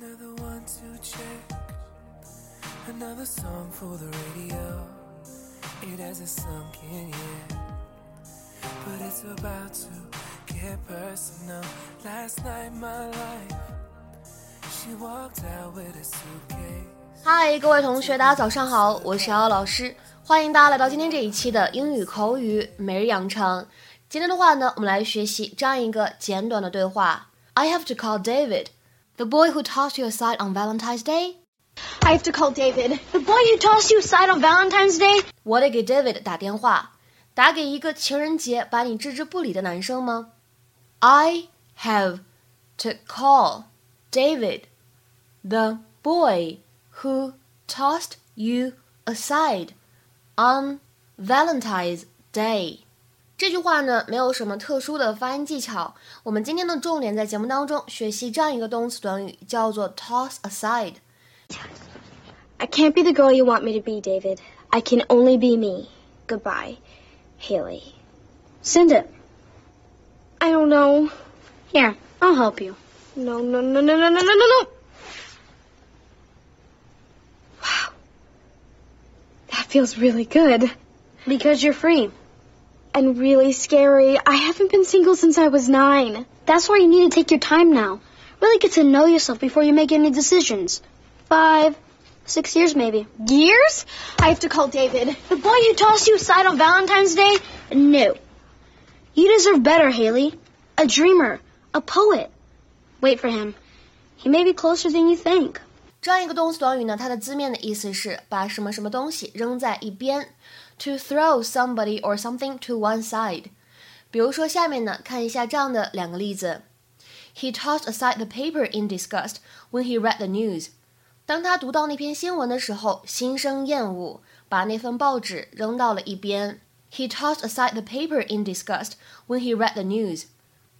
Another one to check. Another song for the radio. It hasn't sunk in yet. But it's about to get personal. Last night, my life. She walked out with a suitcase. hi，各位同学，大家早上好，我是瑶瑶老师，欢迎大家来到今天这一期的英语口语每日养成。今天的话呢，我们来学习这样一个简短的对话。I have to call David, the boy who tossed you aside on Valentine's Day. I have to call David. The boy who tossed you aside on Valentine's Day? 我得给 David 打电话，打给一个情人节把你置之不理的男生吗？I have to call David, the boy who tossed you aside on Valentine's Day. 这句话呢，没有什么特殊的发音技巧。我们今天的重点在节目当中学习这样一个动词短语，叫做 toss aside。 I can't be the girl you want me to be, David. I can only be me. Goodbye, Haley. Send it. I don't know. Here, I'll help you. No, no, no, no, no, no, no, no, no. Wow. That feels really good. Because you're free. And really scary. I haven't been single since I was nine. That's why you need to take your time now. Really get to know yourself before you make any decisions. Five, six years maybe. Years? I have to call David. The boy who tossed you aside on Valentine's Day? No. You deserve better, Haley. A dreamer. A poet. Wait for him. He may be closer than you think. 这样一个动词短语呢，它的字面的意思是把什么什么东西扔在一边，to throw somebody or something to one side。比如说下面呢，看一下这样的两个例子：He tossed aside the paper in disgust when he read the news。当他读到那篇新闻的时候，心生厌恶，把那份报纸扔到了一边。He tossed aside the paper in disgust when he read the news。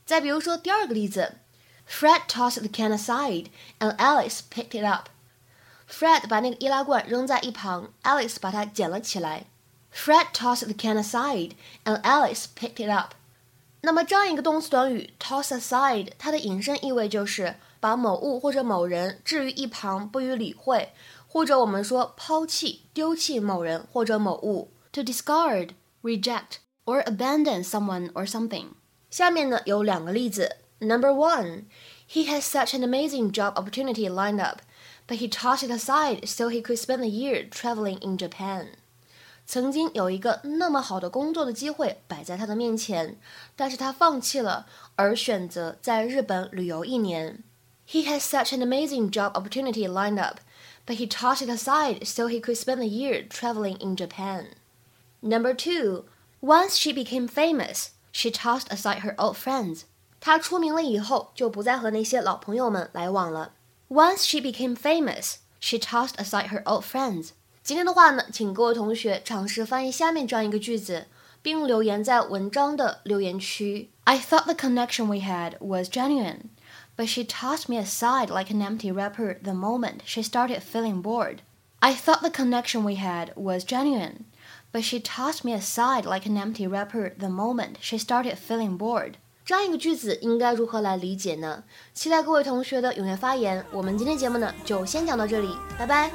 再比如说第二个例子。Fred tossed the can aside, and Alice picked it up. Fred 把那个易拉罐扔在一旁，Alice 把它捡了起来。Fred tossed the can aside, and Alice picked it up. 那么这样一个动词短语 toss aside，它的引申意味就是把某物或者某人置于一旁，不予理会，或者我们说抛弃、丢弃某人或者某物。To discard, reject, or abandon someone or something. 下面呢有两个例子。 Number one, he has such an amazing job opportunity lined up, but he tossed it aside so he could spend the year traveling in Japan. 曾经有一个那么好的工作的机会摆在他的面前，但是他放弃了，而选择在日本旅游一年。He has such an amazing job opportunity lined up, but he tossed it aside so he could spend the year traveling in Japan. Number two, once she became famous, she tossed aside her old friends. 她出名了以后，就不再和那些老朋友们来往了。Once she became famous, she tossed aside her old friends. 今天的话呢，请各位同学尝试翻译下面这样一个句子，并留言在文章的留言区。I thought the connection we had was genuine, but she tossed me aside like an empty wrapper the moment she started feeling bored. I thought the connection we had was genuine, but she tossed me aside like an empty wrapper the moment she started feeling bored. 这样一个句子应该如何来理解呢？期待各位同学的踊跃发言。我们今天节目呢就先讲到这里，拜拜。